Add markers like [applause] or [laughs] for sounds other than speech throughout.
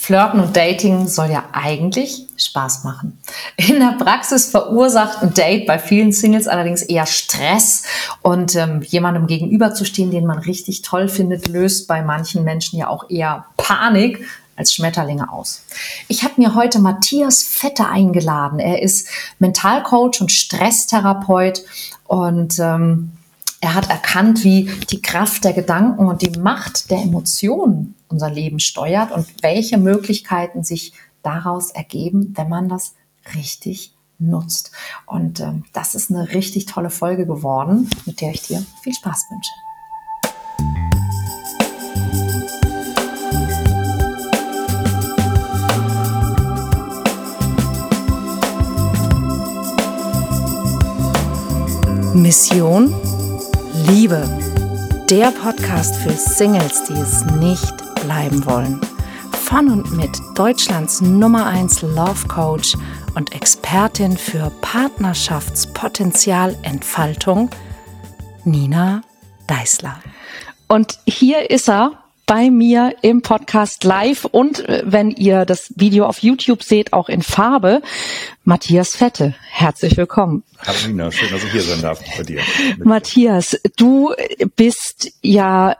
Flirten und Dating soll ja eigentlich Spaß machen. In der Praxis verursacht ein Date bei vielen Singles allerdings eher Stress und ähm, jemandem gegenüberzustehen, den man richtig toll findet, löst bei manchen Menschen ja auch eher Panik als Schmetterlinge aus. Ich habe mir heute Matthias Fette eingeladen. Er ist Mentalcoach und Stresstherapeut und ähm, er hat erkannt, wie die Kraft der Gedanken und die Macht der Emotionen unser Leben steuert und welche Möglichkeiten sich daraus ergeben, wenn man das richtig nutzt. Und ähm, das ist eine richtig tolle Folge geworden, mit der ich dir viel Spaß wünsche. Mission Liebe. Der Podcast für Singles, die es nicht bleiben wollen. Von und mit Deutschlands Nummer 1 Love Coach und Expertin für Partnerschaftspotenzialentfaltung, Nina Deißler. Und hier ist er bei mir im Podcast live und wenn ihr das Video auf YouTube seht, auch in Farbe, Matthias Fette. Herzlich willkommen. Hallo Nina, schön, dass ich hier sein darf bei dir. Matthias, du bist ja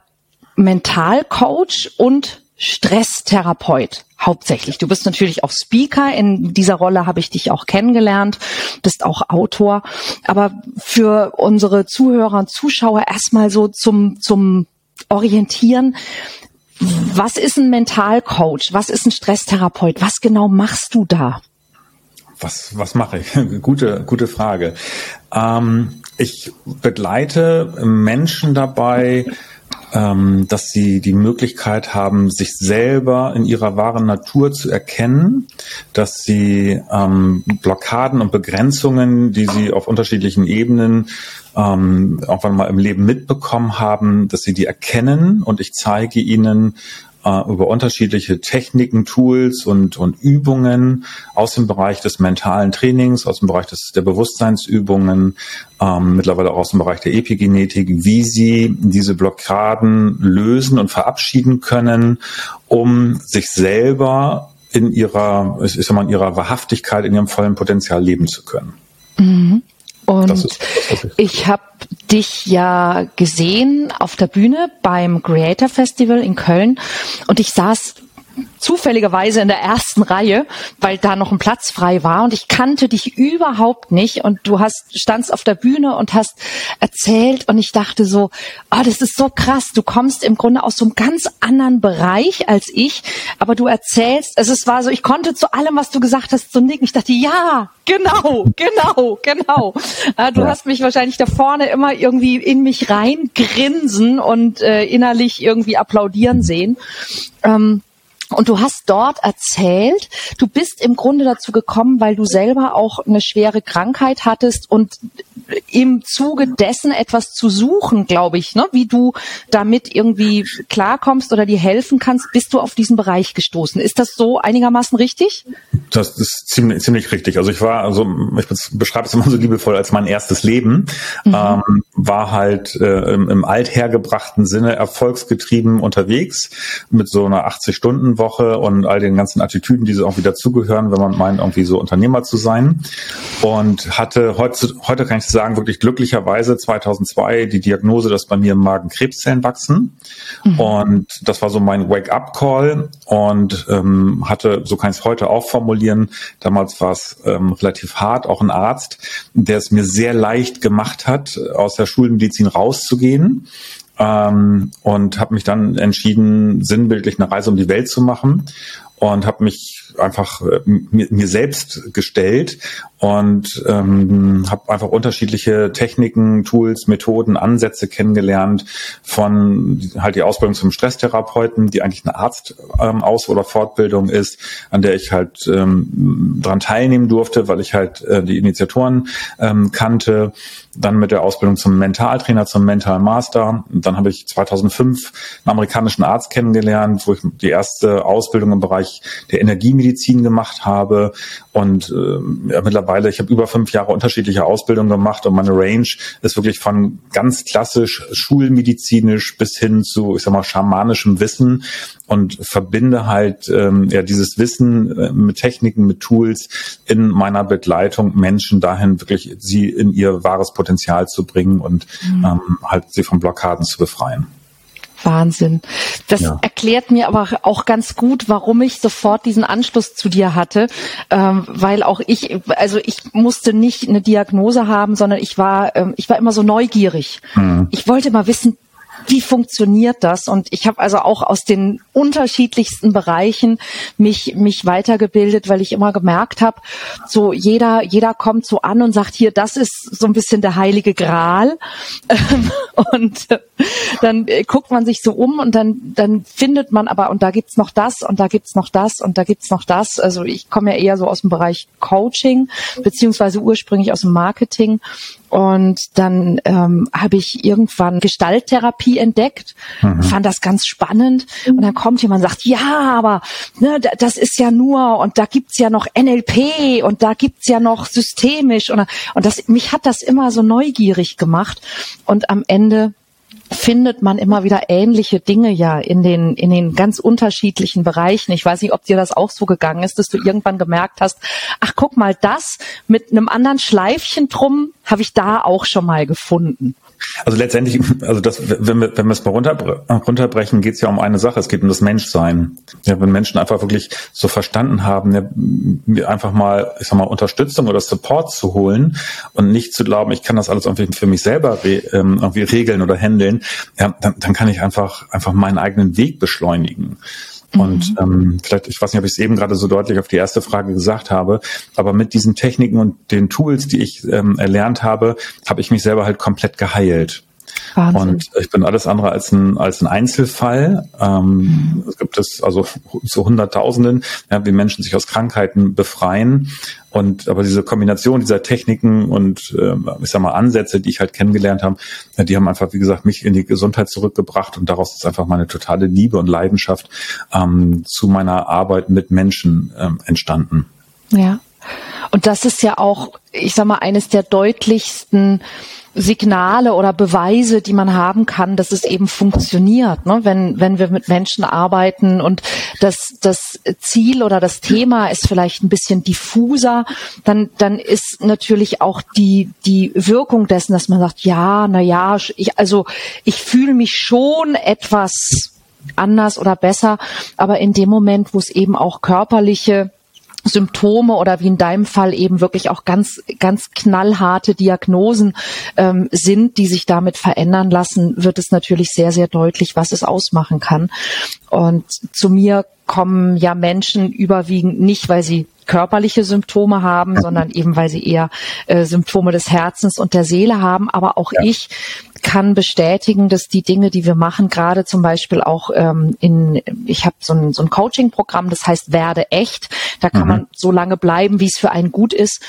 Mentalcoach und Stresstherapeut hauptsächlich. Du bist natürlich auch Speaker. In dieser Rolle habe ich dich auch kennengelernt. Bist auch Autor. Aber für unsere Zuhörer und Zuschauer erstmal so zum, zum Orientieren. Was ist ein Mentalcoach? Was ist ein Stresstherapeut? Was genau machst du da? Was, was mache ich? [laughs] gute, gute Frage. Ähm, ich begleite Menschen dabei, ähm, dass sie die Möglichkeit haben, sich selber in ihrer wahren Natur zu erkennen, dass sie ähm, Blockaden und Begrenzungen, die sie auf unterschiedlichen Ebenen ähm, irgendwann mal im Leben mitbekommen haben, dass sie die erkennen und ich zeige ihnen äh, über unterschiedliche Techniken, Tools und, und Übungen aus dem Bereich des mentalen Trainings, aus dem Bereich des, der Bewusstseinsübungen, ähm, mittlerweile auch aus dem Bereich der Epigenetik, wie sie diese Blockaden lösen und verabschieden können, um sich selber in ihrer, ich sag mal, in ihrer Wahrhaftigkeit, in ihrem vollen Potenzial leben zu können. Mhm. Und ist, ich habe dich ja gesehen auf der Bühne beim Creator Festival in Köln. Und ich saß zufälligerweise in der ersten Reihe, weil da noch ein Platz frei war und ich kannte dich überhaupt nicht und du hast standst auf der Bühne und hast erzählt und ich dachte so, oh, das ist so krass, du kommst im Grunde aus so einem ganz anderen Bereich als ich, aber du erzählst, also es war so, ich konnte zu allem, was du gesagt hast, so nicken. Ich dachte, ja, genau, genau, genau. Äh, du ja. hast mich wahrscheinlich da vorne immer irgendwie in mich reingrinsen und äh, innerlich irgendwie applaudieren sehen. Ähm, und du hast dort erzählt, du bist im Grunde dazu gekommen, weil du selber auch eine schwere Krankheit hattest und im Zuge dessen etwas zu suchen, glaube ich, ne? wie du damit irgendwie klarkommst oder dir helfen kannst, bist du auf diesen Bereich gestoßen. Ist das so einigermaßen richtig? Das ist ziemlich, ziemlich richtig. Also ich war, also ich beschreibe es immer so liebevoll als mein erstes Leben, mhm. ähm, war halt äh, im, im althergebrachten Sinne erfolgsgetrieben unterwegs mit so einer 80-Stunden-Woche und all den ganzen Attitüden, die so irgendwie dazugehören, wenn man meint, irgendwie so Unternehmer zu sein. Und hatte heute, heute kann ich sagen, wirklich glücklicherweise 2002 die Diagnose, dass bei mir im Magen Krebszellen wachsen. Mhm. Und das war so mein Wake-up-Call und ähm, hatte, so kann ich es heute auch formulieren, damals war es ähm, relativ hart, auch ein Arzt, der es mir sehr leicht gemacht hat, aus der Schulmedizin rauszugehen ähm, und habe mich dann entschieden, sinnbildlich eine Reise um die Welt zu machen und habe mich einfach äh, mir, mir selbst gestellt und ähm, habe einfach unterschiedliche Techniken, Tools, Methoden, Ansätze kennengelernt von halt die Ausbildung zum Stresstherapeuten, die eigentlich eine Arztaus- ähm, oder Fortbildung ist, an der ich halt ähm, dran teilnehmen durfte, weil ich halt äh, die Initiatoren ähm, kannte. Dann mit der Ausbildung zum Mentaltrainer, zum Mental Master. Dann habe ich 2005 einen amerikanischen Arzt kennengelernt, wo ich die erste Ausbildung im Bereich der Energiemedizin gemacht habe und äh, ja, mittlerweile, ich habe über fünf Jahre unterschiedliche Ausbildungen gemacht und meine Range ist wirklich von ganz klassisch schulmedizinisch bis hin zu, ich sag mal, schamanischem Wissen und verbinde halt ähm, ja dieses Wissen äh, mit Techniken, mit Tools in meiner Begleitung Menschen dahin wirklich sie in ihr wahres Potenzial zu bringen und mhm. ähm, halt sie von Blockaden zu befreien. Wahnsinn. Das ja. erklärt mir aber auch ganz gut, warum ich sofort diesen Anschluss zu dir hatte, ähm, weil auch ich, also ich musste nicht eine Diagnose haben, sondern ich war, ähm, ich war immer so neugierig. Mhm. Ich wollte mal wissen, wie funktioniert das? Und ich habe also auch aus den unterschiedlichsten Bereichen mich mich weitergebildet, weil ich immer gemerkt habe, so jeder jeder kommt so an und sagt hier, das ist so ein bisschen der heilige Gral. [laughs] und dann guckt man sich so um und dann dann findet man aber und da gibt's noch das und da gibt's noch das und da gibt's noch das. Also ich komme ja eher so aus dem Bereich Coaching beziehungsweise ursprünglich aus dem Marketing und dann ähm, habe ich irgendwann Gestalttherapie entdeckt, mhm. fand das ganz spannend. Und dann kommt jemand und sagt, ja, aber ne, das ist ja nur und da gibt's ja noch NLP und da gibt's ja noch systemisch. Und, und das, mich hat das immer so neugierig gemacht. Und am Ende findet man immer wieder ähnliche Dinge ja in den, in den ganz unterschiedlichen Bereichen. Ich weiß nicht, ob dir das auch so gegangen ist, dass du irgendwann gemerkt hast, ach guck mal, das mit einem anderen Schleifchen drum habe ich da auch schon mal gefunden. Also letztendlich, also das, wenn wir, wenn wir es mal runter, runterbrechen, geht es ja um eine Sache. Es geht um das Menschsein. Ja, wenn Menschen einfach wirklich so verstanden haben, ja, einfach mal, ich sag mal, Unterstützung oder Support zu holen und nicht zu glauben, ich kann das alles irgendwie für mich selber re, ähm, irgendwie regeln oder handeln, ja, dann, dann kann ich einfach, einfach meinen eigenen Weg beschleunigen. Und mhm. ähm, vielleicht, ich weiß nicht, ob ich es eben gerade so deutlich auf die erste Frage gesagt habe, aber mit diesen Techniken und den Tools, die ich ähm, erlernt habe, habe ich mich selber halt komplett geheilt. Wahnsinn. Und ich bin alles andere als ein, als ein Einzelfall. Ähm, mhm. Es gibt es also so Hunderttausenden, ja, wie Menschen sich aus Krankheiten befreien. Und aber diese Kombination dieser Techniken und äh, ich sag mal Ansätze, die ich halt kennengelernt habe, die haben einfach, wie gesagt, mich in die Gesundheit zurückgebracht und daraus ist einfach meine totale Liebe und Leidenschaft ähm, zu meiner Arbeit mit Menschen ähm, entstanden. Ja. Und das ist ja auch, ich sag mal, eines der deutlichsten Signale oder Beweise, die man haben kann, dass es eben funktioniert, ne? wenn, wenn wir mit Menschen arbeiten und das, das Ziel oder das Thema ist vielleicht ein bisschen diffuser, dann, dann ist natürlich auch die, die Wirkung dessen, dass man sagt, ja, na ja, ich, also ich fühle mich schon etwas anders oder besser, aber in dem Moment, wo es eben auch körperliche Symptome oder wie in deinem Fall eben wirklich auch ganz, ganz knallharte Diagnosen ähm, sind, die sich damit verändern lassen, wird es natürlich sehr, sehr deutlich, was es ausmachen kann. Und zu mir kommen ja Menschen überwiegend nicht, weil sie körperliche Symptome haben, sondern eben weil sie eher äh, Symptome des Herzens und der Seele haben. Aber auch ja. ich kann bestätigen, dass die Dinge, die wir machen, gerade zum Beispiel auch ähm, in, ich habe so ein, so ein Coaching-Programm, das heißt Werde echt. Da kann mhm. man so lange bleiben, wie es für einen gut ist.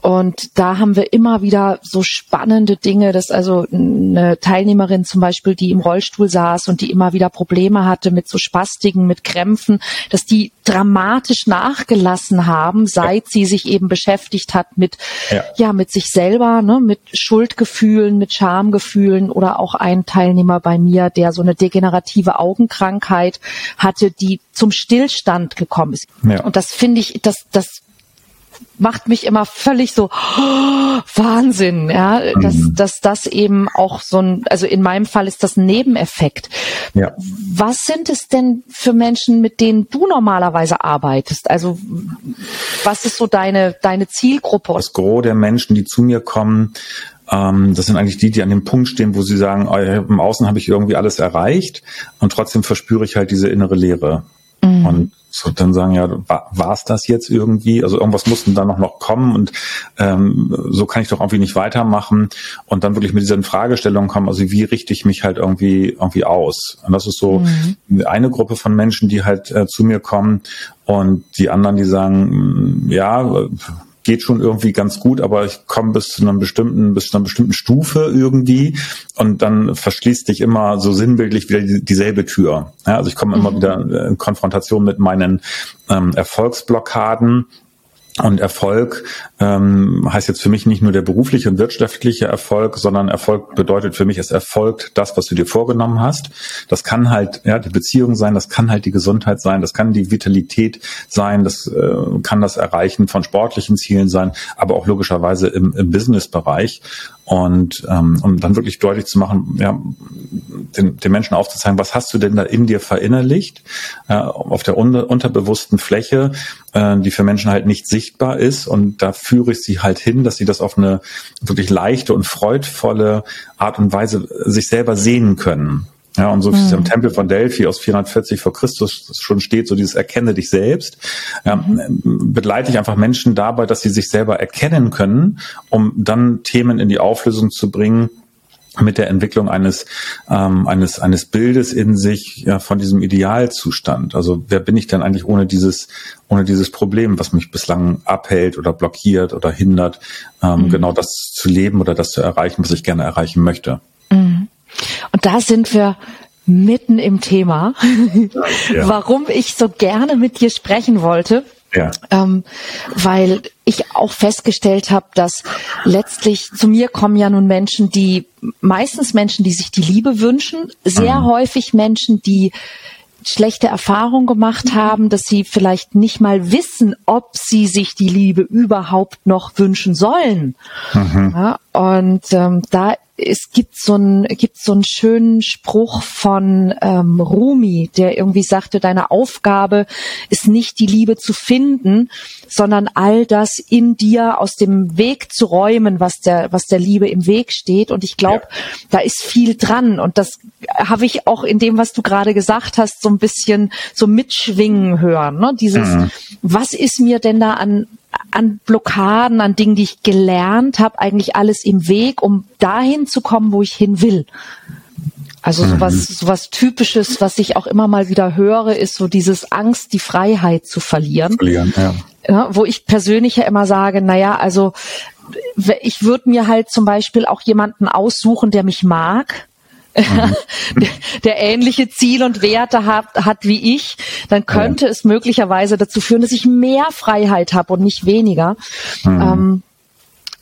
Und da haben wir immer wieder so spannende Dinge, dass also eine Teilnehmerin zum Beispiel, die im Rollstuhl saß und die immer wieder Probleme hatte mit so Spastiken, mit Krämpfen, dass die dramatisch nachgelassen haben, seit ja. sie sich eben beschäftigt hat mit, ja, ja mit sich selber, ne, mit Schuldgefühlen, mit Schamgefühlen oder auch ein Teilnehmer bei mir, der so eine degenerative Augenkrankheit hatte, die zum Stillstand gekommen ist. Ja. Und das finde ich, das, das macht mich immer völlig so oh, [gasps] Wahnsinn, ja, dass, mhm. dass das eben auch so ein, also in meinem Fall ist das ein Nebeneffekt. Ja. Was sind es denn für Menschen, mit denen du normalerweise arbeitest? Also was ist so deine deine Zielgruppe? Das Gros der Menschen, die zu mir kommen, ähm, das sind eigentlich die, die an dem Punkt stehen, wo sie sagen, oh, im Außen habe ich irgendwie alles erreicht und trotzdem verspüre ich halt diese innere Leere. Mhm. Und so dann sagen, ja, war es das jetzt irgendwie? Also irgendwas mussten da noch, noch kommen und ähm, so kann ich doch irgendwie nicht weitermachen und dann wirklich mit diesen Fragestellungen kommen, also wie richte ich mich halt irgendwie irgendwie aus? Und das ist so mhm. eine Gruppe von Menschen, die halt äh, zu mir kommen und die anderen, die sagen, ja, geht schon irgendwie ganz gut, aber ich komme bis zu einem bestimmten, bis zu einer bestimmten Stufe irgendwie und dann verschließt dich immer so sinnbildlich wieder die, dieselbe Tür. Ja, also ich komme immer mhm. wieder in Konfrontation mit meinen ähm, Erfolgsblockaden und Erfolg ähm, heißt jetzt für mich nicht nur der berufliche und wirtschaftliche Erfolg, sondern Erfolg bedeutet für mich, es erfolgt das, was du dir vorgenommen hast. Das kann halt ja die Beziehung sein, das kann halt die Gesundheit sein, das kann die Vitalität sein, das äh, kann das Erreichen von sportlichen Zielen sein, aber auch logischerweise im, im Business-Bereich. Und ähm, um dann wirklich deutlich zu machen, ja, den, den Menschen aufzuzeigen, was hast du denn da in dir verinnerlicht, äh, auf der unter, unterbewussten Fläche, äh, die für Menschen halt nicht sichtbar ist. Und da führe ich sie halt hin, dass sie das auf eine wirklich leichte und freudvolle Art und Weise sich selber sehen können. Ja, und so wie es im mhm. Tempel von Delphi aus 440 vor Christus schon steht, so dieses Erkenne dich selbst, ja, mhm. begleite ich einfach Menschen dabei, dass sie sich selber erkennen können, um dann Themen in die Auflösung zu bringen, mit der Entwicklung eines ähm, eines eines Bildes in sich ja, von diesem Idealzustand. Also wer bin ich denn eigentlich ohne dieses ohne dieses Problem, was mich bislang abhält oder blockiert oder hindert, ähm, mhm. genau das zu leben oder das zu erreichen, was ich gerne erreichen möchte. Mhm. Und da sind wir mitten im Thema, ja. warum ich so gerne mit dir sprechen wollte. Ja. Ähm, weil ich auch festgestellt habe, dass letztlich zu mir kommen ja nun Menschen, die meistens Menschen, die sich die Liebe wünschen, sehr mhm. häufig Menschen, die schlechte Erfahrungen gemacht haben, dass sie vielleicht nicht mal wissen, ob sie sich die Liebe überhaupt noch wünschen sollen. Mhm. Ja, und ähm, da es gibt so einen gibt so einen schönen Spruch von ähm, Rumi, der irgendwie sagte, deine Aufgabe ist nicht die Liebe zu finden, sondern all das in dir aus dem Weg zu räumen, was der was der Liebe im Weg steht. Und ich glaube, ja. da ist viel dran. Und das habe ich auch in dem, was du gerade gesagt hast, so ein bisschen so mitschwingen hören. Ne? Dieses, mhm. was ist mir denn da an an Blockaden, an Dingen, die ich gelernt habe, eigentlich alles im Weg, um dahin zu kommen, wo ich hin will. Also mhm. sowas, sowas Typisches, was ich auch immer mal wieder höre, ist so dieses Angst, die Freiheit zu verlieren. verlieren ja. Ja, wo ich persönlich ja immer sage, naja, also ich würde mir halt zum Beispiel auch jemanden aussuchen, der mich mag, mhm. [laughs] der, der, ähnliche Ziel und Werte hat, hat wie ich, dann könnte ja. es möglicherweise dazu führen, dass ich mehr Freiheit habe und nicht weniger. Mhm. Ähm,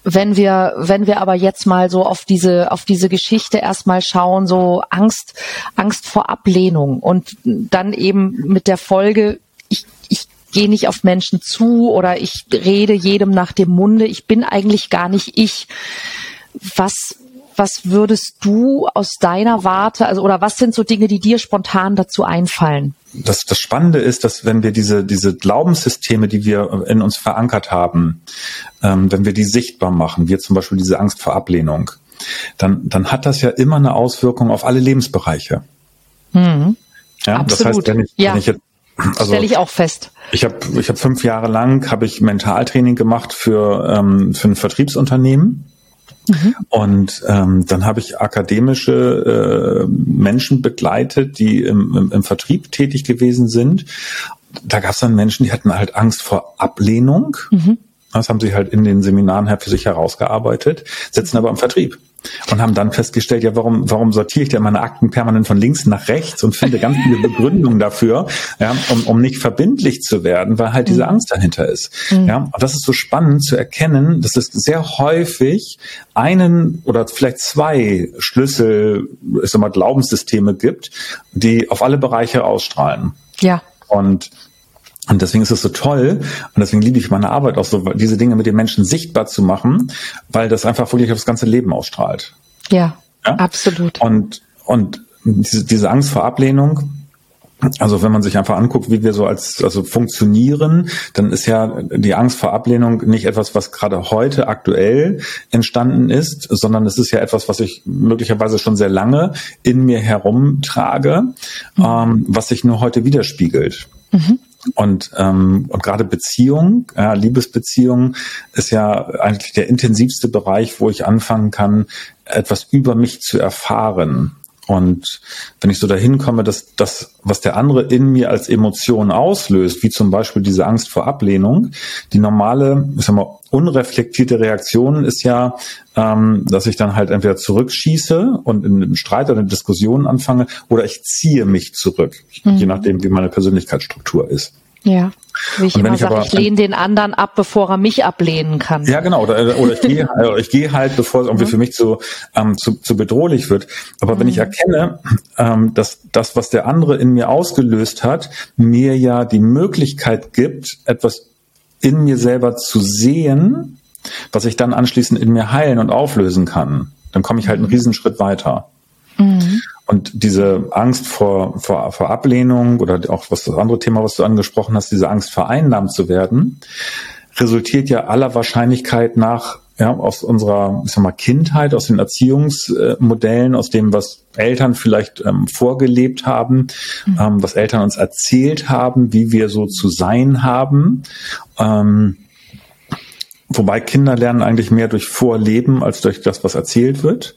wenn wir, wenn wir aber jetzt mal so auf diese, auf diese Geschichte erstmal schauen, so Angst, Angst vor Ablehnung und dann eben mit der Folge, ich, ich gehe nicht auf Menschen zu oder ich rede jedem nach dem Munde, ich bin eigentlich gar nicht ich. Was, was würdest du aus deiner Warte, also oder was sind so Dinge, die dir spontan dazu einfallen? Das, das Spannende ist, dass wenn wir diese, diese Glaubenssysteme, die wir in uns verankert haben, ähm, wenn wir die sichtbar machen, wie zum Beispiel diese Angst vor Ablehnung, dann, dann hat das ja immer eine Auswirkung auf alle Lebensbereiche. Mhm. Ja, Absolut. das heißt, wenn ich, ja. wenn ich jetzt also, Stelle ich auch fest. Ich habe ich hab fünf Jahre lang habe ich Mentaltraining gemacht für ähm, für ein Vertriebsunternehmen Mhm. Und ähm, dann habe ich akademische äh, Menschen begleitet, die im, im, im Vertrieb tätig gewesen sind. Da gab es dann Menschen, die hatten halt Angst vor Ablehnung. Mhm. Das haben sie halt in den Seminaren halt für sich herausgearbeitet, sitzen aber im Vertrieb und haben dann festgestellt, ja, warum, warum sortiere ich denn meine Akten permanent von links nach rechts und finde ganz viele Begründungen dafür, ja, um, um nicht verbindlich zu werden, weil halt diese mhm. Angst dahinter ist. Mhm. Ja, und das ist so spannend zu erkennen, dass es sehr häufig einen oder vielleicht zwei Schlüssel, ich sag mal, Glaubenssysteme gibt, die auf alle Bereiche ausstrahlen. Ja. Und und deswegen ist es so toll und deswegen liebe ich meine Arbeit auch so, diese Dinge mit den Menschen sichtbar zu machen, weil das einfach wirklich aufs ganze Leben ausstrahlt. Ja, ja? absolut. Und, und diese, diese Angst vor Ablehnung, also wenn man sich einfach anguckt, wie wir so als also funktionieren, dann ist ja die Angst vor Ablehnung nicht etwas, was gerade heute aktuell entstanden ist, sondern es ist ja etwas, was ich möglicherweise schon sehr lange in mir herumtrage, mhm. ähm, was sich nur heute widerspiegelt. Mhm. Und, ähm, und gerade Beziehung, ja, Liebesbeziehung ist ja eigentlich der intensivste Bereich, wo ich anfangen kann, etwas über mich zu erfahren Und wenn ich so dahin komme, dass das, was der andere in mir als Emotion auslöst, wie zum Beispiel diese Angst vor Ablehnung, die normale, ich sag mal, unreflektierte Reaktion ist ja, ähm, dass ich dann halt entweder zurückschieße und in einem Streit oder eine Diskussion anfange, oder ich ziehe mich zurück, mhm. je nachdem, wie meine Persönlichkeitsstruktur ist. Ja. Wie ich immer ich sage, ich lehne den anderen ab, bevor er mich ablehnen kann. Ja, genau. Oder, oder ich gehe [laughs] oder ich gehe halt, bevor es irgendwie mhm. für mich zu, ähm, zu, zu bedrohlich wird. Aber mhm. wenn ich mhm. erkenne, ähm, dass das, was der andere in mir ausgelöst hat, mir ja die Möglichkeit gibt, etwas in mir selber zu sehen, was ich dann anschließend in mir heilen und auflösen kann, dann komme ich halt einen. Riesenschritt weiter. Mhm. Und diese Angst vor, vor, vor Ablehnung oder auch was das andere Thema, was du angesprochen hast, diese Angst vereinnahmt zu werden, resultiert ja aller Wahrscheinlichkeit nach ja, aus unserer ich sag mal, Kindheit, aus den Erziehungsmodellen, aus dem, was Eltern vielleicht ähm, vorgelebt haben, mhm. ähm, was Eltern uns erzählt haben, wie wir so zu sein haben. Ähm, Wobei Kinder lernen eigentlich mehr durch Vorleben als durch das, was erzählt wird.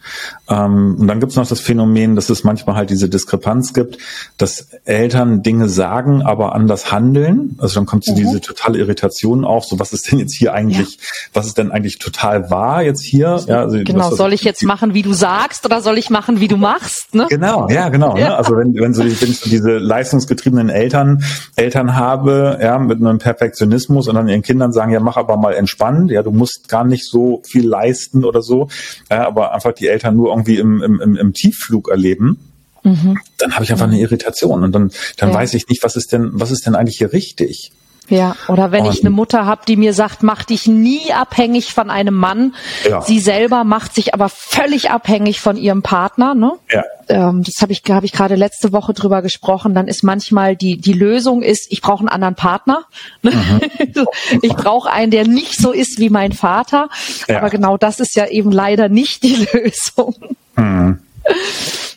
Ähm, und dann gibt es noch das Phänomen, dass es manchmal halt diese Diskrepanz gibt, dass Eltern Dinge sagen, aber anders handeln. Also dann kommt so mhm. diese totale Irritation auf. So, was ist denn jetzt hier eigentlich, ja. was ist denn eigentlich total wahr jetzt hier? Ja, also, genau, was, soll ich jetzt machen, wie du sagst, oder soll ich machen, wie du machst? Ne? Genau, ja, genau. Ne? Ja. Ne? Also wenn, wenn, so, wenn ich so diese leistungsgetriebenen Eltern, Eltern habe, ja, mit einem Perfektionismus und dann ihren Kindern sagen, ja, mach aber mal entspannt ja, du musst gar nicht so viel leisten oder so, ja, aber einfach die Eltern nur irgendwie im, im, im Tiefflug erleben, mhm. dann habe ich einfach eine Irritation und dann, dann ja. weiß ich nicht, was ist denn, was ist denn eigentlich hier richtig? Ja, oder wenn und, ich eine Mutter habe, die mir sagt, mach dich nie abhängig von einem Mann. Ja. Sie selber macht sich aber völlig abhängig von ihrem Partner. Ne? Ja. Ähm, das habe ich, hab ich gerade letzte Woche drüber gesprochen. Dann ist manchmal die, die Lösung ist, ich brauche einen anderen Partner. Ne? Mhm. [laughs] ich brauche einen, der nicht so ist wie mein Vater. Ja. Aber genau das ist ja eben leider nicht die [laughs] Lösung. Mhm.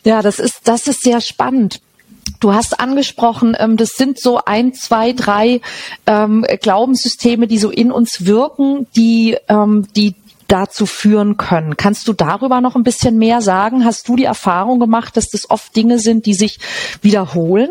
Ja, das ist, das ist sehr spannend. Du hast angesprochen, ähm, das sind so ein, zwei, drei ähm, Glaubenssysteme, die so in uns wirken, die, ähm, die dazu führen können. Kannst du darüber noch ein bisschen mehr sagen? Hast du die Erfahrung gemacht, dass das oft Dinge sind, die sich wiederholen?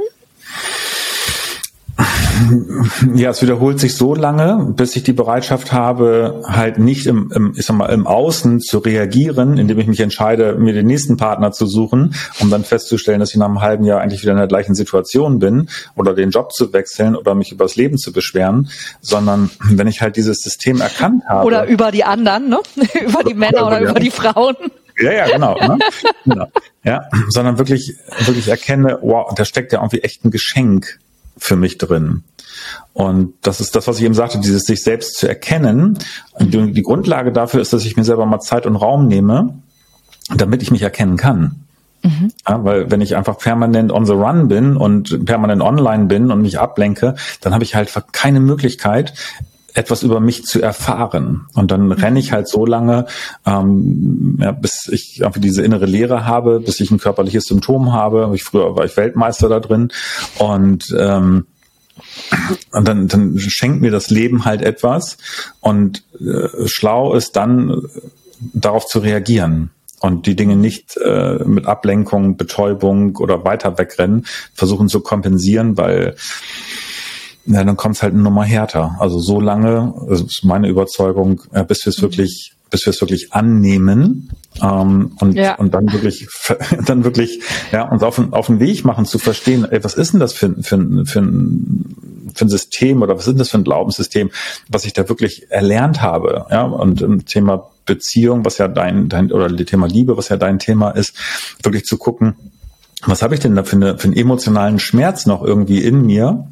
Ja, es wiederholt sich so lange, bis ich die Bereitschaft habe, halt nicht im, im, ich sag mal, im Außen zu reagieren, indem ich mich entscheide, mir den nächsten Partner zu suchen, um dann festzustellen, dass ich nach einem halben Jahr eigentlich wieder in der gleichen Situation bin oder den Job zu wechseln oder mich über das Leben zu beschweren, sondern wenn ich halt dieses System erkannt habe. Oder über die anderen, ne? [laughs] über die Männer oder, über die Frauen. Ja, ja, genau. Ne? genau. Ja, sondern wirklich, wirklich erkenne, wow, da steckt ja irgendwie echt ein Geschenk für mich drin. Und das ist das, was ich eben sagte, dieses sich selbst zu erkennen. Die, die Grundlage dafür ist, dass ich mir selber mal Zeit und Raum nehme, damit ich mich erkennen kann. Mhm. Ja, weil wenn ich einfach permanent on the run bin und permanent online bin und mich ablenke, dann habe ich halt keine Möglichkeit, etwas über mich zu erfahren. Und dann mhm. renne ich halt so lange, ähm, ja, bis ich einfach diese innere Leere habe, bis ich ein körperliches Symptom habe. Ich, früher war ich Weltmeister da drin. Und ähm, und dann, dann schenkt mir das Leben halt etwas und äh, schlau ist dann darauf zu reagieren und die Dinge nicht äh, mit Ablenkung, Betäubung oder weiter wegrennen versuchen zu kompensieren, weil ja, dann kommt es halt eine Nummer härter. Also so lange, das ist meine Überzeugung, äh, bis wir es mhm. wirklich, bis wir es wirklich annehmen ähm, und, ja. und dann wirklich, [laughs] dann wirklich, ja, uns auf, auf den Weg machen zu verstehen, ey, was ist denn das für, für, für, ein, für ein System oder was ist denn das für ein Glaubenssystem, was ich da wirklich erlernt habe, ja, und im Thema Beziehung, was ja dein, dein oder Thema Liebe, was ja dein Thema ist, wirklich zu gucken, was habe ich denn da für, eine, für einen emotionalen Schmerz noch irgendwie in mir,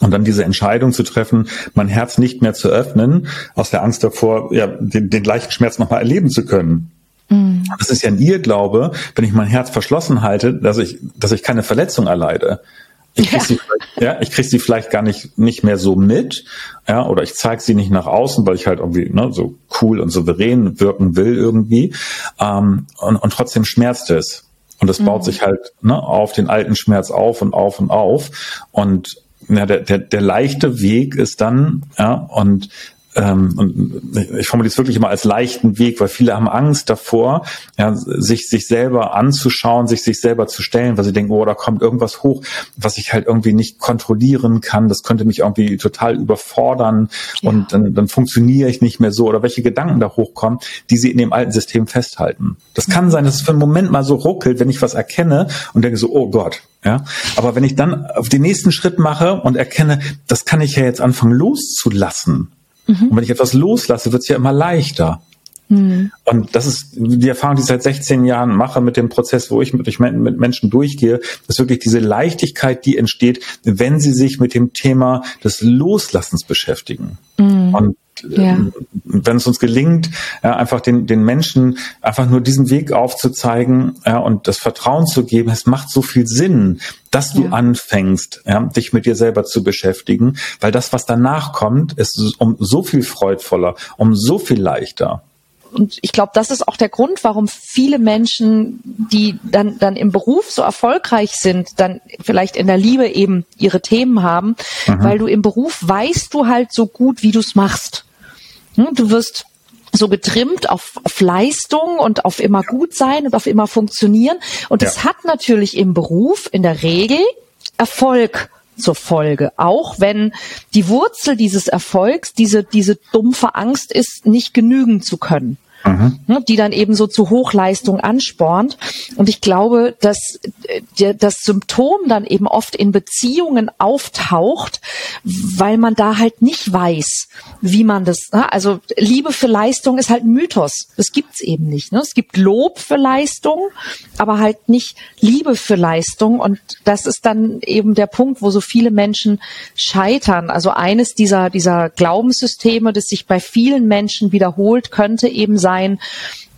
und dann diese Entscheidung zu treffen, mein Herz nicht mehr zu öffnen, aus der Angst davor, ja, den, den gleichen Schmerz nochmal erleben zu können. Mhm. Das ist ja ein Irrglaube, wenn ich mein Herz verschlossen halte, dass ich, dass ich keine Verletzung erleide. Ich krieg, sie, ja, ich krieg sie vielleicht gar nicht, nicht mehr so mit, ja, oder ich zeige sie nicht nach außen, weil ich halt irgendwie ne, so cool und souverän wirken will irgendwie. Ähm, und, und trotzdem schmerzt es. Und es mhm. baut sich halt ne, auf den alten Schmerz auf und auf und auf. Und ja, der, der, der leichte Weg ist dann, ja, und ähm, und ich formuliere es wirklich immer als leichten Weg, weil viele haben Angst davor, ja, sich sich selber anzuschauen, sich sich selber zu stellen, weil sie denken, oh, da kommt irgendwas hoch, was ich halt irgendwie nicht kontrollieren kann. Das könnte mich irgendwie total überfordern ja. und dann, dann funktioniere ich nicht mehr so oder welche Gedanken da hochkommen, die sie in dem alten System festhalten. Das kann sein, dass es für einen Moment mal so ruckelt, wenn ich was erkenne und denke so, oh Gott, ja. Aber wenn ich dann auf den nächsten Schritt mache und erkenne, das kann ich ja jetzt anfangen loszulassen, Mhm. Und wenn ich etwas loslasse, wird es ja immer leichter. Mhm. Und das ist die Erfahrung, die ich seit 16 Jahren mache mit dem Prozess, wo ich mit, mit Menschen durchgehe, ist wirklich diese Leichtigkeit, die entsteht, wenn sie sich mit dem Thema des Loslassens beschäftigen. Mhm. Und ja. wenn es uns gelingt, ja, einfach den, den Menschen einfach nur diesen Weg aufzuzeigen und das Vertrauen zu geben, es macht so viel Sinn, dass du ja. anfängst, dich mit dir selber zu beschäftigen, weil das, was danach kommt, ist um so viel freudvoller, um so viel leichter und ich glaube, das ist auch der Grund, warum viele Menschen, die dann, dann im Beruf so erfolgreich sind, dann vielleicht in der Liebe eben ihre Themen haben, mhm. weil du im Beruf weißt du halt so gut, wie du es machst. Hm, du wirst so getrimmt auf, auf Leistung und auf immer gut sein und auf immer funktionieren. Und das ja. hat natürlich im Beruf in der Regel Erfolg zur Folge. Auch wenn die Wurzel dieses Erfolgs diese, diese dumpfe Angst ist, nicht genügen zu können mhm. Die dann eben so zu Hochleistung anspornt. Und ich glaube, dass äh, das Symptom dann eben oft in Beziehungen auftaucht, weil man da halt nicht weiß, wie man das, ne, also Liebe für Leistung ist halt ein Mythos. Das gibt's eben nicht. Ne? Es gibt Lob für Leistung, aber halt nicht Liebe für Leistung. Und das ist dann eben der Punkt, wo so viele Menschen scheitern. Also eines dieser, dieser Glaubenssysteme, das sich bei vielen Menschen wiederholt, könnte eben sein, sein,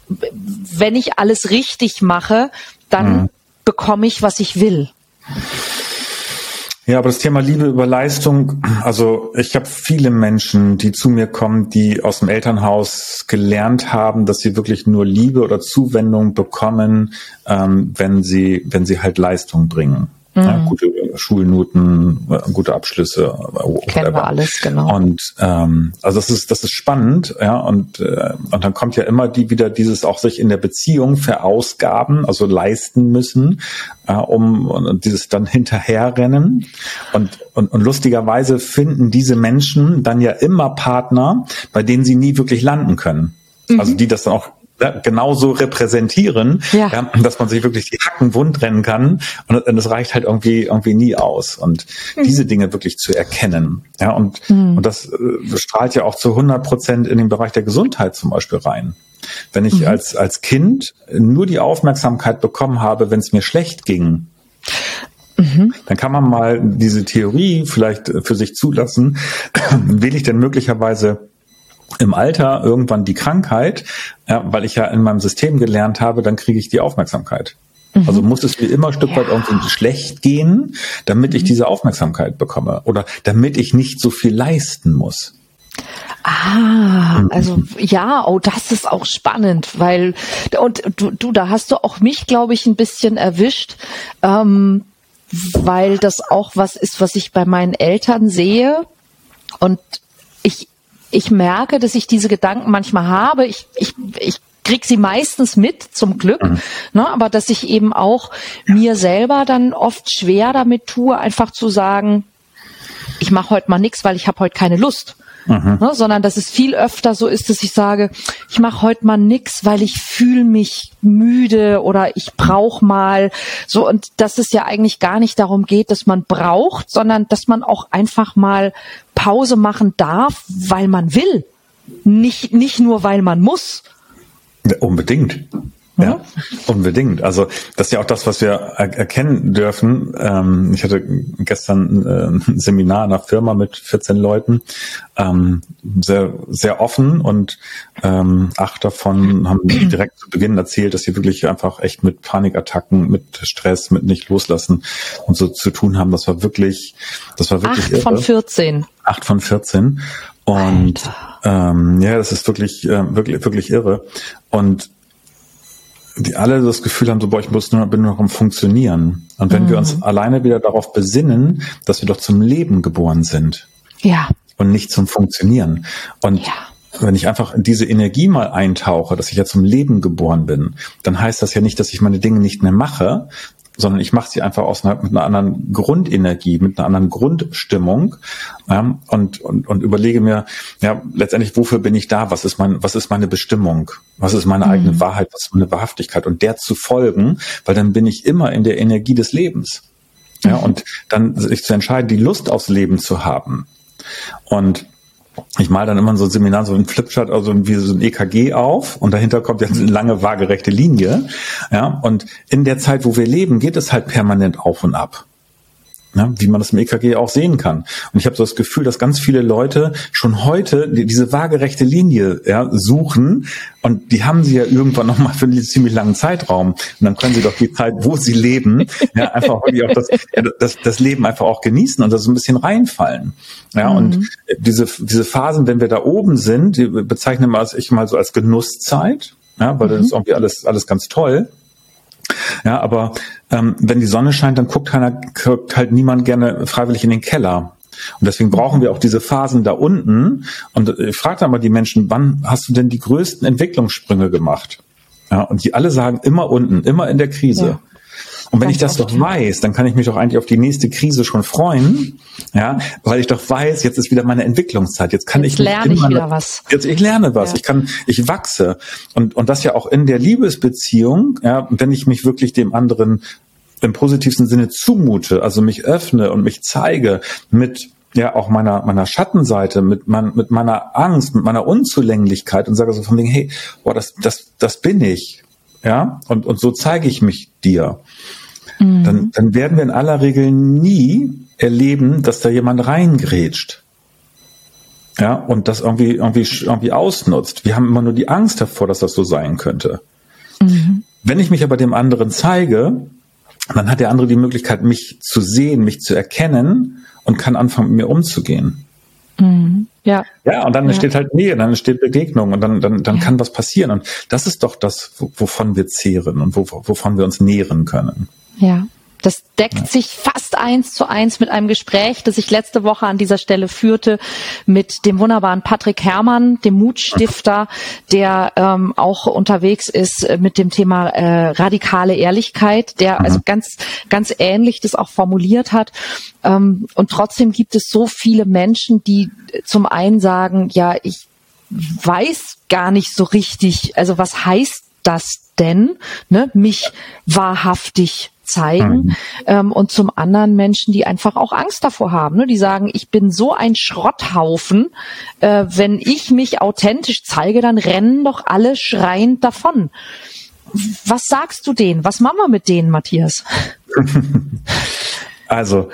wenn ich alles richtig mache, dann mhm. bekomme ich, was ich will. Ja, aber das Thema Liebe über Leistung, also ich habe viele Menschen, die zu mir kommen, die aus dem Elternhaus gelernt haben, dass sie wirklich nur Liebe oder Zuwendung bekommen, ähm, wenn sie, wenn sie halt Leistung bringen. Mhm. Ja, gute Schulnoten, gute Abschlüsse. Kennen wir alles, genau. Und ähm, also das ist das ist spannend, ja. Und äh, und dann kommt ja immer die wieder dieses auch sich in der Beziehung verausgaben, also leisten müssen, äh, um und dieses dann hinterherrennen. Und, und und lustigerweise finden diese Menschen dann ja immer Partner, bei denen sie nie wirklich landen können. Also mhm. Die das dann auch genauso repräsentieren, ja. ja. dass man sich wirklich die Hacken wund rennen kann und, und es reicht halt irgendwie irgendwie nie aus und mhm. diese Dinge wirklich zu erkennen, ja und mhm. und das äh, strahlt ja auch zu 100 Prozent in den Bereich der Gesundheit zum Beispiel rein. Wenn ich mhm. als als Kind nur die Aufmerksamkeit bekommen habe, wenn es mir schlecht ging, mhm. dann kann man mal diese Theorie vielleicht für sich zulassen. [clears throat] Will ich denn möglicherweise im Alter irgendwann die Krankheit, ja, weil ich ja in meinem System gelernt habe, dann kriege ich die Aufmerksamkeit. Mhm. Also muss es mir immer ein Stück ja. weit irgendwie schlecht gehen, damit mhm. ich diese Aufmerksamkeit bekomme oder damit ich nicht so viel leisten muss. Ah, mhm. also ja, oh, das ist auch spannend, weil und du, du da hast du auch mich, glaube ich, ein bisschen erwischt, ähm, weil das auch was ist, was ich bei meinen Eltern sehe und ich ich merke, dass ich diese Gedanken manchmal habe. Ich, ich, ich krieg sie meistens mit, zum Glück, mhm. ne, aber dass ich eben auch mir selber dann oft schwer damit tue, einfach zu sagen, ich mache heute mal nichts, weil ich habe heute keine Lust mhm. ne, sondern dass es viel öfter so ist, dass ich sage, ich mache heute mal nix, weil ich fühle mich müde oder ich brauche mal so und dass es ja eigentlich gar nicht darum geht, dass man braucht, sondern dass man auch einfach mal Pause machen darf, weil man will, nicht nicht nur weil man muss. Unbedingt. Ja, unbedingt. Also das ist ja auch das, was wir erkennen dürfen. Ähm, ich hatte gestern äh, ein Seminar in einer Firma mit 14 Leuten, ähm, sehr, sehr offen und ähm, acht davon haben direkt zu Beginn erzählt, dass sie wirklich einfach echt mit Panikattacken, mit Stress, mit nicht loslassen und so zu tun haben. Das war wirklich, das war wirklich acht irre. von 14. Acht von 14. Und ähm, ja, das ist wirklich, äh, wirklich, wirklich irre. Und die alle das Gefühl haben, so, boah, ich muss nur, bin nur noch am Funktionieren. Und wenn mhm. wir uns alleine wieder darauf besinnen, dass wir doch zum Leben geboren sind. Ja. und nicht zum Funktionieren. Und ja wenn ich einfach in diese Energie mal eintauche, dass ich ja zum Leben geboren bin, dann heißt das ja nicht, dass ich meine Dinge nicht mehr mache, sondern ich mache sie einfach aus einer, mit einer anderen Grundenergie, mit einer anderen Grundstimmung ja, und, und, und überlege mir, ja, letztendlich, wofür bin ich da? Was ist mein, was ist meine Bestimmung? Was ist meine mhm. eigene Wahrheit? Was ist meine Wahrhaftigkeit? Und der zu folgen, weil dann bin ich immer in der Energie des Lebens. Ja, mhm. und dann sich zu entscheiden, die Lust aufs Leben zu haben. Und ich mal dann immer in so ein Seminar so ein Flipchart, also wie so ein EKG auf und dahinter kommt jetzt eine lange waagerechte Linie. Ja, und in der Zeit, wo wir leben, geht es halt permanent auf und ab ne, wie man das im EKG auch sehen kann. Und ich habe so das Gefühl, dass ganz viele Leute schon heute diese waagerechte Linie ja, suchen und die haben sie ja irgendwann nochmal für einen ziemlich langen Zeitraum. Und dann können sie doch die Zeit, wo sie leben, ja, einfach wirklich auch das, ja, das, das Leben einfach auch genießen und da so ein bisschen reinfallen. Ja, mhm. und diese, diese Phasen, wenn wir da oben sind, die bezeichnen wir als ich mal so als Genusszeit, ja, weil mhm. das ist irgendwie alles, alles ganz toll. Ja, aber ähm, wenn die Sonne scheint, dann guckt, keiner, guckt halt niemand gerne freiwillig in den Keller. Und deswegen brauchen wir auch diese Phasen da unten. Und ich äh, frage dann mal die Menschen, wann hast du denn die größten Entwicklungssprünge gemacht? Ja, und die alle sagen immer unten, immer in der Krise. Ja. Und wenn ich das doch weiß, dann kann ich mich doch eigentlich auf die nächste Krise schon freuen, ja, weil ich doch weiß, jetzt ist wieder meine Entwicklungszeit. Jetzt kann jetzt ich lerne ich wieder was. Jetzt ich lerne was. Ja. Ich kann, ich wachse und und das ja auch in der Liebesbeziehung, ja, wenn ich mich wirklich dem anderen im positivsten Sinne zumute, also mich öffne und mich zeige mit ja auch meiner meiner Schattenseite, mit mein, mit meiner Angst, mit meiner Unzulänglichkeit und sage so von wegen, hey, boah, das das das bin ich, ja, und und so zeige ich mich dir mhm. dann, dann werden wir in aller Regel nie erleben, dass da jemand reingrätscht. Ja, und das irgendwie, irgendwie, irgendwie ausnutzt. Wir haben immer nur die Angst davor, dass das so sein könnte. Mhm. Wenn ich mich aber dem anderen zeige, dann hat der andere die Möglichkeit, mich zu sehen, mich zu erkennen und kann anfangen, mit mir umzugehen. Mhm. Ja. Ja, und dann ja. entsteht halt Nähe, dann entsteht Begegnung und dann, dann, dann ja. kann was passieren. Und das ist doch das, wovon wir zehren und wovon wir uns nähren können. Ja. Das deckt ja. sich fast eins zu eins mit einem Gespräch, das ich letzte Woche an dieser Stelle führte mit dem wunderbaren Patrick Herrmann, dem Mutstifter, der ähm, auch unterwegs ist mit dem Thema äh, radikale Ehrlichkeit, der also ganz, ganz ähnlich das auch formuliert hat. Ähm, und trotzdem gibt es so viele Menschen, die zum einen sagen, ja, ich weiß gar nicht so richtig, also was heißt das denn, ne, mich wahrhaftig zeigen mhm. ähm, und zum anderen Menschen, die einfach auch Angst davor haben, ne? die sagen, ich bin so ein Schrotthaufen, äh, wenn ich mich authentisch zeige, dann rennen doch alle schreiend davon. Was sagst du denen? Was machen wir mit denen, Matthias? [laughs] Also,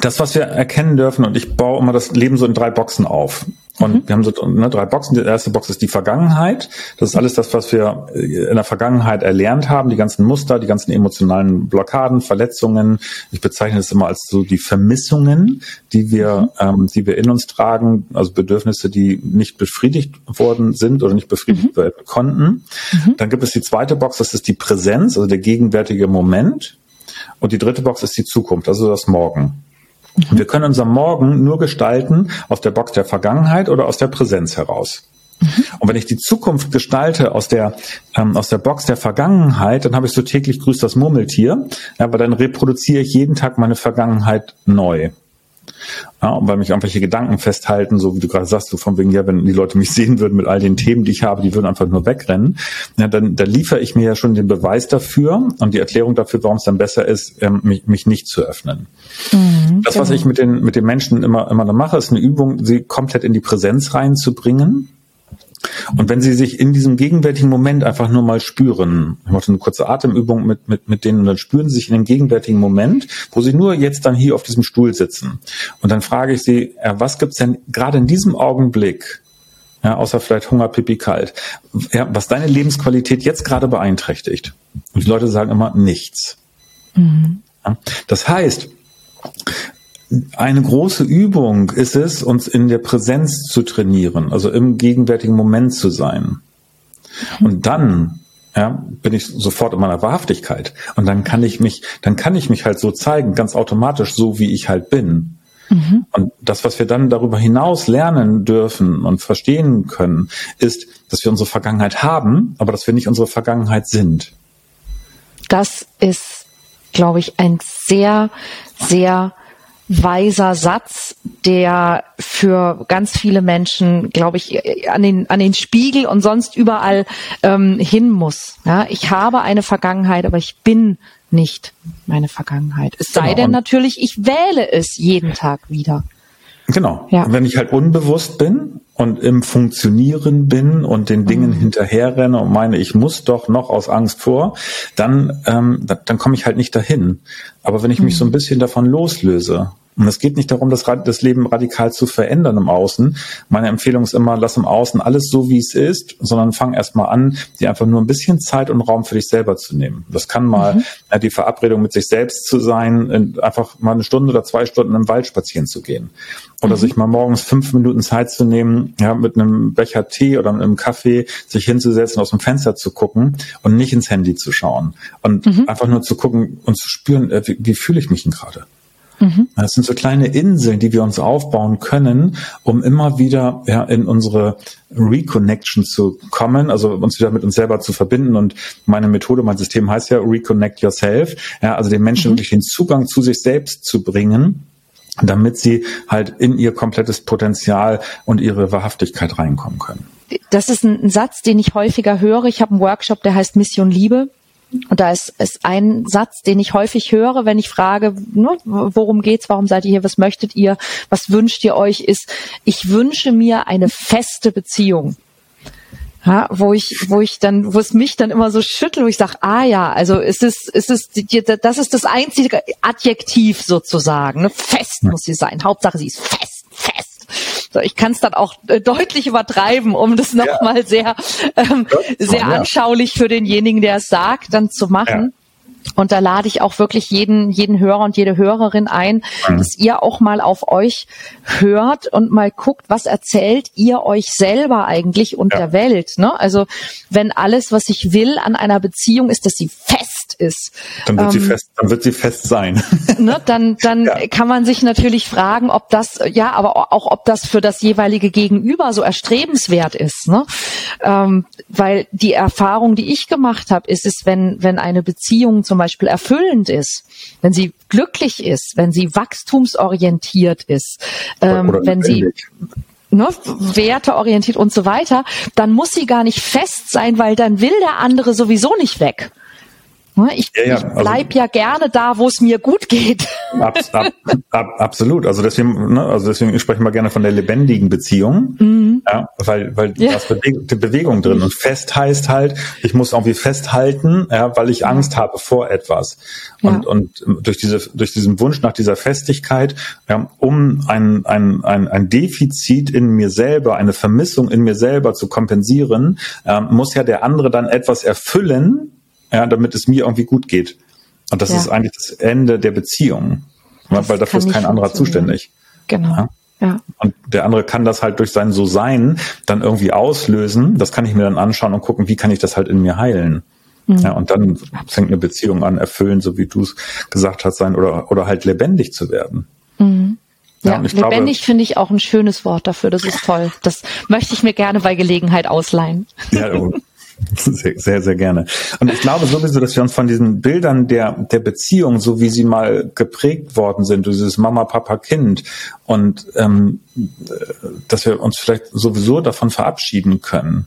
das, was wir erkennen dürfen, und ich baue immer das Leben so in drei Boxen auf. Und mhm. wir haben so ne, drei Boxen. Die erste Box ist die Vergangenheit. Das ist alles das, was wir äh, in der Vergangenheit erlernt haben, die ganzen Muster, die ganzen emotionalen Blockaden, Verletzungen. Ich bezeichne es immer als so die Vermissungen, die wir, mhm. ähm, die wir in uns tragen, also Bedürfnisse, die nicht befriedigt worden sind oder nicht befriedigt mhm. werden konnten. Mhm. Dann gibt es die zweite Box, das ist die Präsenz, also der gegenwärtige Moment. Und die dritte Box ist die Zukunft, also das Morgen. Mhm. Wir können unser Morgen nur gestalten aus der Box der Vergangenheit oder aus der Präsenz heraus. Und wenn ich die Zukunft gestalte aus der, ähm, aus der Box der Vergangenheit, dann habe ich so täglich grüßt das Murmeltier, aber dann reproduziere ich jeden Tag meine Vergangenheit neu. Ja, und weil mich irgendwelche Gedanken festhalten, so wie du gerade sagst, so von wegen, ja, wenn die Leute mich [laughs] sehen würden mit all den Themen, die ich habe, die würden einfach nur wegrennen, ja, dann, dann liefere ich mir ja schon den Beweis dafür und die Erklärung dafür, warum es dann besser ist, ähm, mich, mich nicht zu öffnen. Mhm, das, was genau. ich mit den, mit den Menschen immer, immer mache, ist eine Übung, sie komplett in die Präsenz reinzubringen und wenn Sie sich in diesem gegenwärtigen Moment einfach nur mal spüren, ich mache eine kurze Atemübung mit, mit, mit denen, und dann spüren Sie sich in dem gegenwärtigen Moment, wo Sie nur jetzt dann hier auf diesem Stuhl sitzen. Und dann frage ich Sie, ja, was gibt's denn gerade in diesem Augenblick, ja, außer vielleicht Hunger, Pipi, kalt, ja, was deine Lebensqualität jetzt gerade beeinträchtigt? Und die Leute sagen immer nichts. Mhm. Ja, das heißt, eine große Übung ist es, uns in der Präsenz zu trainieren, also im gegenwärtigen Moment zu sein. Und dann ja, bin ich sofort in meiner Wahrhaftigkeit. Und dann kann ich mich, dann kann ich mich halt so zeigen, ganz automatisch, so wie ich halt bin. Mhm. Und das, was wir dann darüber hinaus lernen dürfen und verstehen können, ist, dass wir unsere Vergangenheit haben, aber dass wir nicht unsere Vergangenheit sind. Das ist, glaube ich, ein sehr, sehr weiser Satz, der für ganz viele Menschen, glaube ich, an den, an den Spiegel und sonst überall ähm, hin muss. Ja, ich habe eine Vergangenheit, aber ich bin nicht meine Vergangenheit. Es sei genau. denn natürlich, ich wähle es jeden Tag wieder. Genau. Ja. Wenn ich halt unbewusst bin und im Funktionieren bin und den Dingen mhm. hinterherrenne und meine, ich muss doch noch aus Angst vor, dann, ähm, dann, dann komme ich halt nicht dahin. Aber wenn ich mich mhm. so ein bisschen davon loslöse und es geht nicht darum, das, das, Leben radikal zu verändern im Außen. Meine Empfehlung ist immer, lass im Außen alles so, wie es ist, sondern fang erstmal an, dir einfach nur ein bisschen Zeit und Raum für dich selber zu nehmen. Das kann mal mhm. ja, die Verabredung mit sich selbst zu sein, einfach mal eine Stunde oder zwei Stunden im Wald spazieren zu gehen. Oder mhm. sich mal morgens fünf Minuten Zeit zu nehmen, ja, mit einem Becher Tee oder mit einem Kaffee sich hinzusetzen, aus dem Fenster zu gucken und nicht ins Handy zu schauen. Und mhm. einfach nur zu gucken und zu spüren, äh, wie, wie fühle ich mich denn gerade? Mhm. Das sind so kleine Inseln, die wir uns aufbauen können, um immer wieder ja, in unsere Reconnection zu kommen, also uns wieder mit uns selber zu verbinden. Und meine Methode, mein System heißt ja Reconnect Yourself, ja, also den Menschen mhm. wirklich den Zugang zu sich selbst zu bringen damit sie halt in ihr komplettes Potenzial und ihre Wahrhaftigkeit reinkommen können. Das ist ein Satz, den ich häufiger höre. Ich habe einen Workshop, der heißt Mission Liebe. Und da ist, ist ein Satz, den ich häufig höre, wenn ich frage, ne, worum geht's, warum seid ihr hier, was möchtet ihr, was wünscht ihr euch, ist, ich wünsche mir eine feste Beziehung. Ja, wo ich, wo ich dann, wo es mich dann immer so schüttelt, wo ich sage, ah ja, also ist es, ist es, das ist das einzige Adjektiv sozusagen. Ne? Fest muss sie sein. Hauptsache sie ist fest, fest. So, ich kann es dann auch äh, deutlich übertreiben, um das nochmal ja. sehr, ähm, sehr anschaulich für denjenigen, der es sagt, dann zu machen. Und da lade ich auch wirklich jeden, jeden Hörer und jede Hörerin ein, mhm. dass ihr auch mal auf euch hört und mal guckt, was erzählt ihr euch selber eigentlich und ja. der Welt. Ne? Also wenn alles, was ich will an einer Beziehung ist, dass sie fest ist. Dann wird, ähm, sie, fest, dann wird sie fest sein. [laughs] Ne, dann dann ja. kann man sich natürlich fragen, ob das, ja, aber auch ob das für das jeweilige Gegenüber so erstrebenswert ist. Ne? Ähm, weil die Erfahrung, die ich gemacht habe, ist es, wenn, wenn eine Beziehung zum Beispiel erfüllend ist, wenn sie glücklich ist, wenn sie wachstumsorientiert ist, ähm, wenn sie ne, werteorientiert und so weiter, dann muss sie gar nicht fest sein, weil dann will der andere sowieso nicht weg. Ne, ich, ja, ja, ich also bleib also, ja gerne da, wo es mir gut geht. [laughs] Ab, ab, ab, absolut. Also deswegen, ne, also deswegen sprechen wir gerne von der lebendigen Beziehung, mhm. ja, weil, weil ja. da ist Bewegung, Bewegung drin. Und fest heißt halt, ich muss irgendwie festhalten, ja, weil ich Angst habe vor etwas. Und, und durch diese, durch diesen Wunsch nach dieser Festigkeit, ja, um ein, ein, ein, ein Defizit in mir selber, eine Vermissung in mir selber zu kompensieren, äh, muss ja der andere dann etwas erfüllen, ja, damit es mir irgendwie gut geht. Und das ja. ist eigentlich das Ende der Beziehung, das weil dafür ist kein anderer zuständig. Genau. Ja? Ja. Und der andere kann das halt durch sein So-Sein dann irgendwie auslösen. Das kann ich mir dann anschauen und gucken, wie kann ich das halt in mir heilen. Mhm. Ja, und dann fängt eine Beziehung an, erfüllen, so wie du es gesagt hast, sein oder, oder halt lebendig zu werden. Mhm. Ja, ja lebendig finde ich auch ein schönes Wort dafür. Das ist toll. Das möchte ich mir gerne bei Gelegenheit ausleihen. Ja, sehr, sehr, sehr gerne. Und ich glaube sowieso, dass wir uns von diesen Bildern der, der Beziehung, so wie sie mal geprägt worden sind, dieses Mama, Papa, Kind, und ähm, dass wir uns vielleicht sowieso davon verabschieden können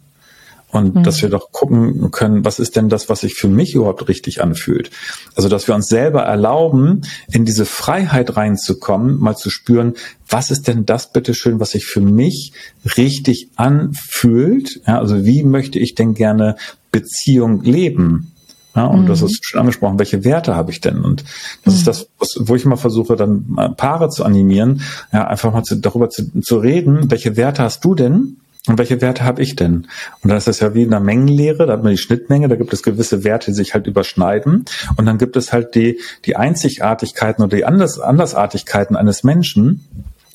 und mhm. dass wir doch gucken können, was ist denn das, was sich für mich überhaupt richtig anfühlt. Also, dass wir uns selber erlauben, in diese Freiheit reinzukommen, mal zu spüren, was ist denn das bitteschön, was sich für mich richtig anfühlt? Ja, also, wie möchte ich denn gerne Beziehung leben? Ja, und mhm. das ist schon angesprochen, welche Werte habe ich denn? Und das mhm. ist das, was, wo ich immer versuche, dann Paare zu animieren, ja, einfach mal zu, darüber zu, zu reden, welche Werte hast du denn? Und welche Werte habe ich denn? Und dann ist das ja wie in der Mengenlehre, da hat man die Schnittmenge, da gibt es gewisse Werte, die sich halt überschneiden. Und dann gibt es halt die, die Einzigartigkeiten oder die Anders, Andersartigkeiten eines Menschen.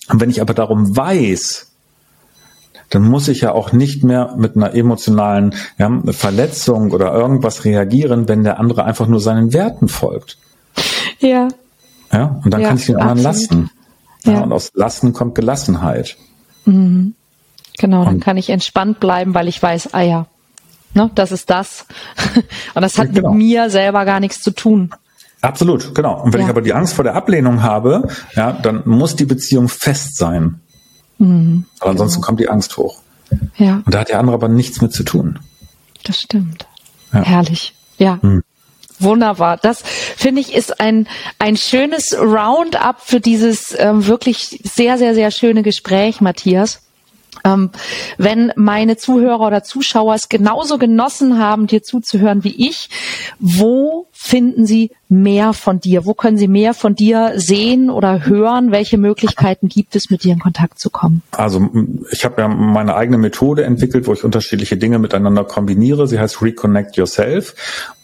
Und wenn ich aber darum weiß, dann muss ich ja auch nicht mehr mit einer emotionalen ja, Verletzung oder irgendwas reagieren, wenn der andere einfach nur seinen Werten folgt. Ja. Ja, und dann ja, kann ich den anderen absolut. lassen. Ja. ja und aus Lassen kommt Gelassenheit. Mhm. Genau, dann kann ich entspannt bleiben, weil ich weiß, ah ja, ne, das ist das. [laughs] und das hat genau. mit mir selber gar nichts zu tun. Absolut, genau. Und wenn ja. ich aber die Angst vor der Ablehnung habe, ja, dann muss die Beziehung fest sein. Mhm, Weil ansonsten genau. kommt die Angst hoch. Ja. Und da hat der andere aber nichts mit zu tun. Das stimmt. Ja. Herrlich. Ja. Mhm. Wunderbar. Das finde ich ist ein, ein schönes Roundup für dieses ähm, wirklich sehr, sehr, sehr schöne Gespräch, Matthias. Ähm, wenn meine Zuhörer oder Zuschauer es genauso genossen haben, dir zuzuhören wie ich, wo finden sie mehr von dir? Wo können Sie mehr von dir sehen oder hören? Welche Möglichkeiten gibt es, mit dir in Kontakt zu kommen? Also ich habe ja meine eigene Methode entwickelt, wo ich unterschiedliche Dinge miteinander kombiniere. Sie heißt Reconnect Yourself.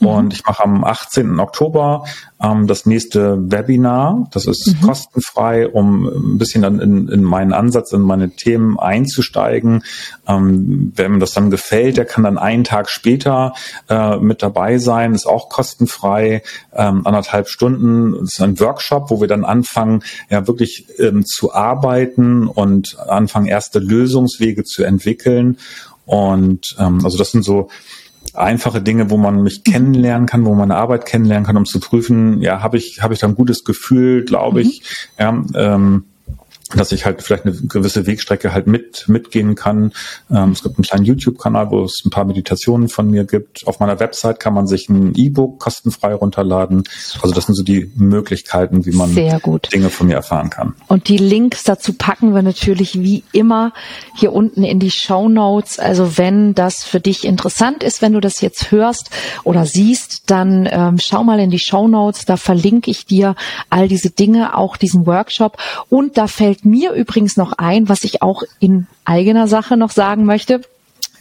Mhm. Und ich mache am 18. Oktober ähm, das nächste Webinar. Das ist mhm. kostenfrei, um ein bisschen dann in, in meinen Ansatz, in meine Themen einzusteigen. Ähm, wenn das dann gefällt, der kann dann einen Tag später äh, mit dabei sein, ist auch kostenfrei. Ähm, ähm, anderthalb Stunden. Das ist ein Workshop, wo wir dann anfangen, ja wirklich ähm, zu arbeiten und anfangen, erste Lösungswege zu entwickeln. Und ähm, also das sind so einfache Dinge, wo man mich kennenlernen kann, wo man meine Arbeit kennenlernen kann, um zu prüfen, ja, habe ich, habe ich da ein gutes Gefühl, glaube mhm. ich. Ja, ähm, dass ich halt vielleicht eine gewisse Wegstrecke halt mit mitgehen kann. Ähm, es gibt einen kleinen YouTube-Kanal, wo es ein paar Meditationen von mir gibt. Auf meiner Website kann man sich ein E-Book kostenfrei runterladen. Also das sind so die Möglichkeiten, wie man Dinge von mir erfahren kann. Und die Links dazu packen wir natürlich wie immer hier unten in die Show Notes. Also wenn das für dich interessant ist, wenn du das jetzt hörst oder siehst, dann ähm, schau mal in die Show Notes. Da verlinke ich dir all diese Dinge, auch diesen Workshop. Und da fällt fällt mir übrigens noch ein, was ich auch in eigener Sache noch sagen möchte.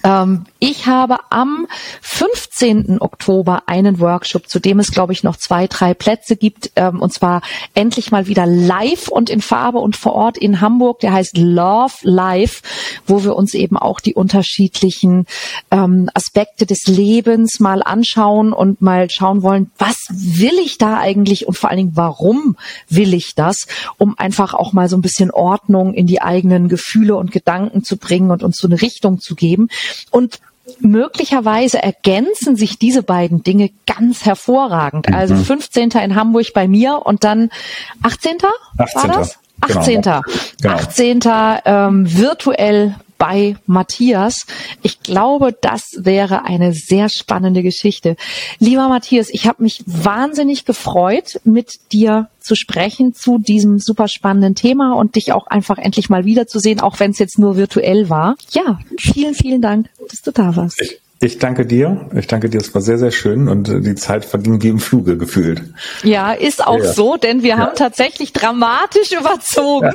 Ähm, ich habe am 15. Oktober einen Workshop, zu dem es, glaube ich, noch zwei, drei Plätze gibt, ähm, und zwar endlich mal wieder live und in Farbe und vor Ort in Hamburg. Der heißt Love Live, wo wir uns eben auch die unterschiedlichen ähm, Aspekte des Lebens mal anschauen und mal schauen wollen, was will ich da eigentlich und vor allen Dingen, warum will ich das, um einfach auch mal so ein bisschen Ordnung in die eigenen Gefühle und Gedanken zu bringen und uns so eine Richtung zu geben. Und möglicherweise ergänzen sich diese beiden Dinge ganz hervorragend. Also 15. Mhm. in Hamburg bei mir und dann 18. 18. war das? 18. Genau. 18. Genau. Ähm, virtuell bei Matthias. Ich glaube, das wäre eine sehr spannende Geschichte. Lieber Matthias, ich habe mich wahnsinnig gefreut, mit dir zu sprechen zu diesem super spannenden Thema und dich auch einfach endlich mal wiederzusehen, auch wenn es jetzt nur virtuell war. Ja, vielen, vielen Dank, dass du da warst. Ich ich danke dir. Ich danke dir. Es war sehr, sehr schön und äh, die Zeit verging wie im Fluge gefühlt. Ja, ist auch ja. so, denn wir ja. haben tatsächlich dramatisch überzogen.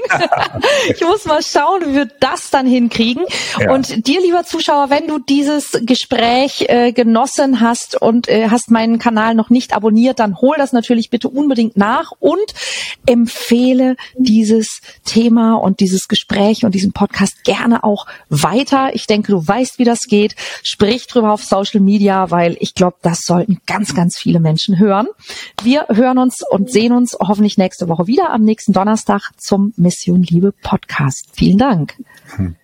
[laughs] ich muss mal schauen, wie wir das dann hinkriegen. Ja. Und dir, lieber Zuschauer, wenn du dieses Gespräch äh, genossen hast und äh, hast meinen Kanal noch nicht abonniert, dann hol das natürlich bitte unbedingt nach und empfehle dieses Thema und dieses Gespräch und diesen Podcast gerne auch weiter. Ich denke, du weißt, wie das geht. Sprich drüber auf Social Media, weil ich glaube, das sollten ganz, ganz viele Menschen hören. Wir hören uns und sehen uns hoffentlich nächste Woche wieder am nächsten Donnerstag zum Mission Liebe Podcast. Vielen Dank. Hm.